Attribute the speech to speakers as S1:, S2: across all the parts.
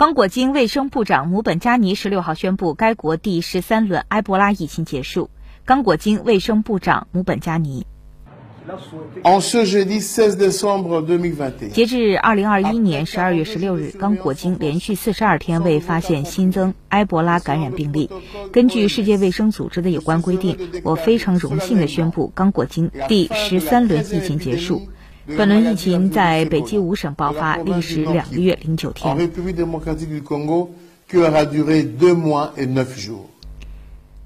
S1: 刚果金卫生部长姆本加尼十六号宣布，该国第十三轮埃博拉疫情结束。刚果金卫生部长姆本加尼。截至二零二一年十二月十六日，刚果金连续四十二天未发现新增埃博拉感染病例。根据世界卫生组织的有关规定，我非常荣幸地宣布，刚果金第十三轮疫情结束。本轮疫情在北基五省爆发，历时两个月零九天。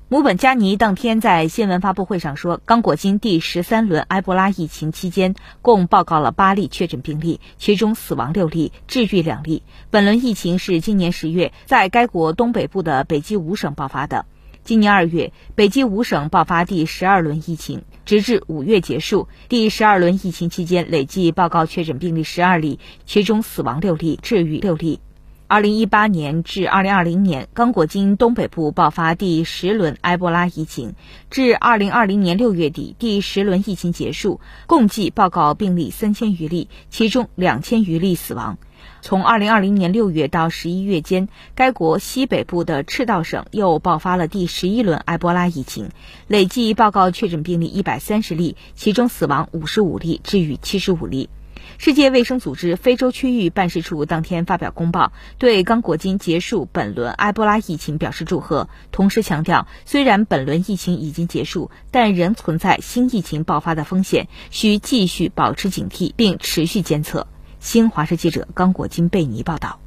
S1: 姆本加尼当天在新闻发布会上说，刚果金第十三轮埃博拉疫情期间，共报告了八例确诊病例，其中死亡六例，治愈两例。本轮疫情是今年十月在该国东北部的北基五省爆发的。今年二月，北京五省爆发第十二轮疫情，直至五月结束。第十二轮疫情期间，累计报告确诊病例十二例，其中死亡六例，治愈六例。二零一八年至二零二零年，刚果金东北部爆发第十轮埃博拉疫情，至二零二零年六月底，第十轮疫情结束，共计报告病例三千余例，其中两千余例死亡。从二零二零年六月到十一月间，该国西北部的赤道省又爆发了第十一轮埃博拉疫情，累计报告确诊病例一百三十例，其中死亡五十五例，治愈七十五例。世界卫生组织非洲区域办事处当天发表公报，对刚果金结束本轮埃博拉疫情表示祝贺，同时强调，虽然本轮疫情已经结束，但仍存在新疫情爆发的风险，需继续保持警惕并持续监测。新华社记者刚果金贝尼报道。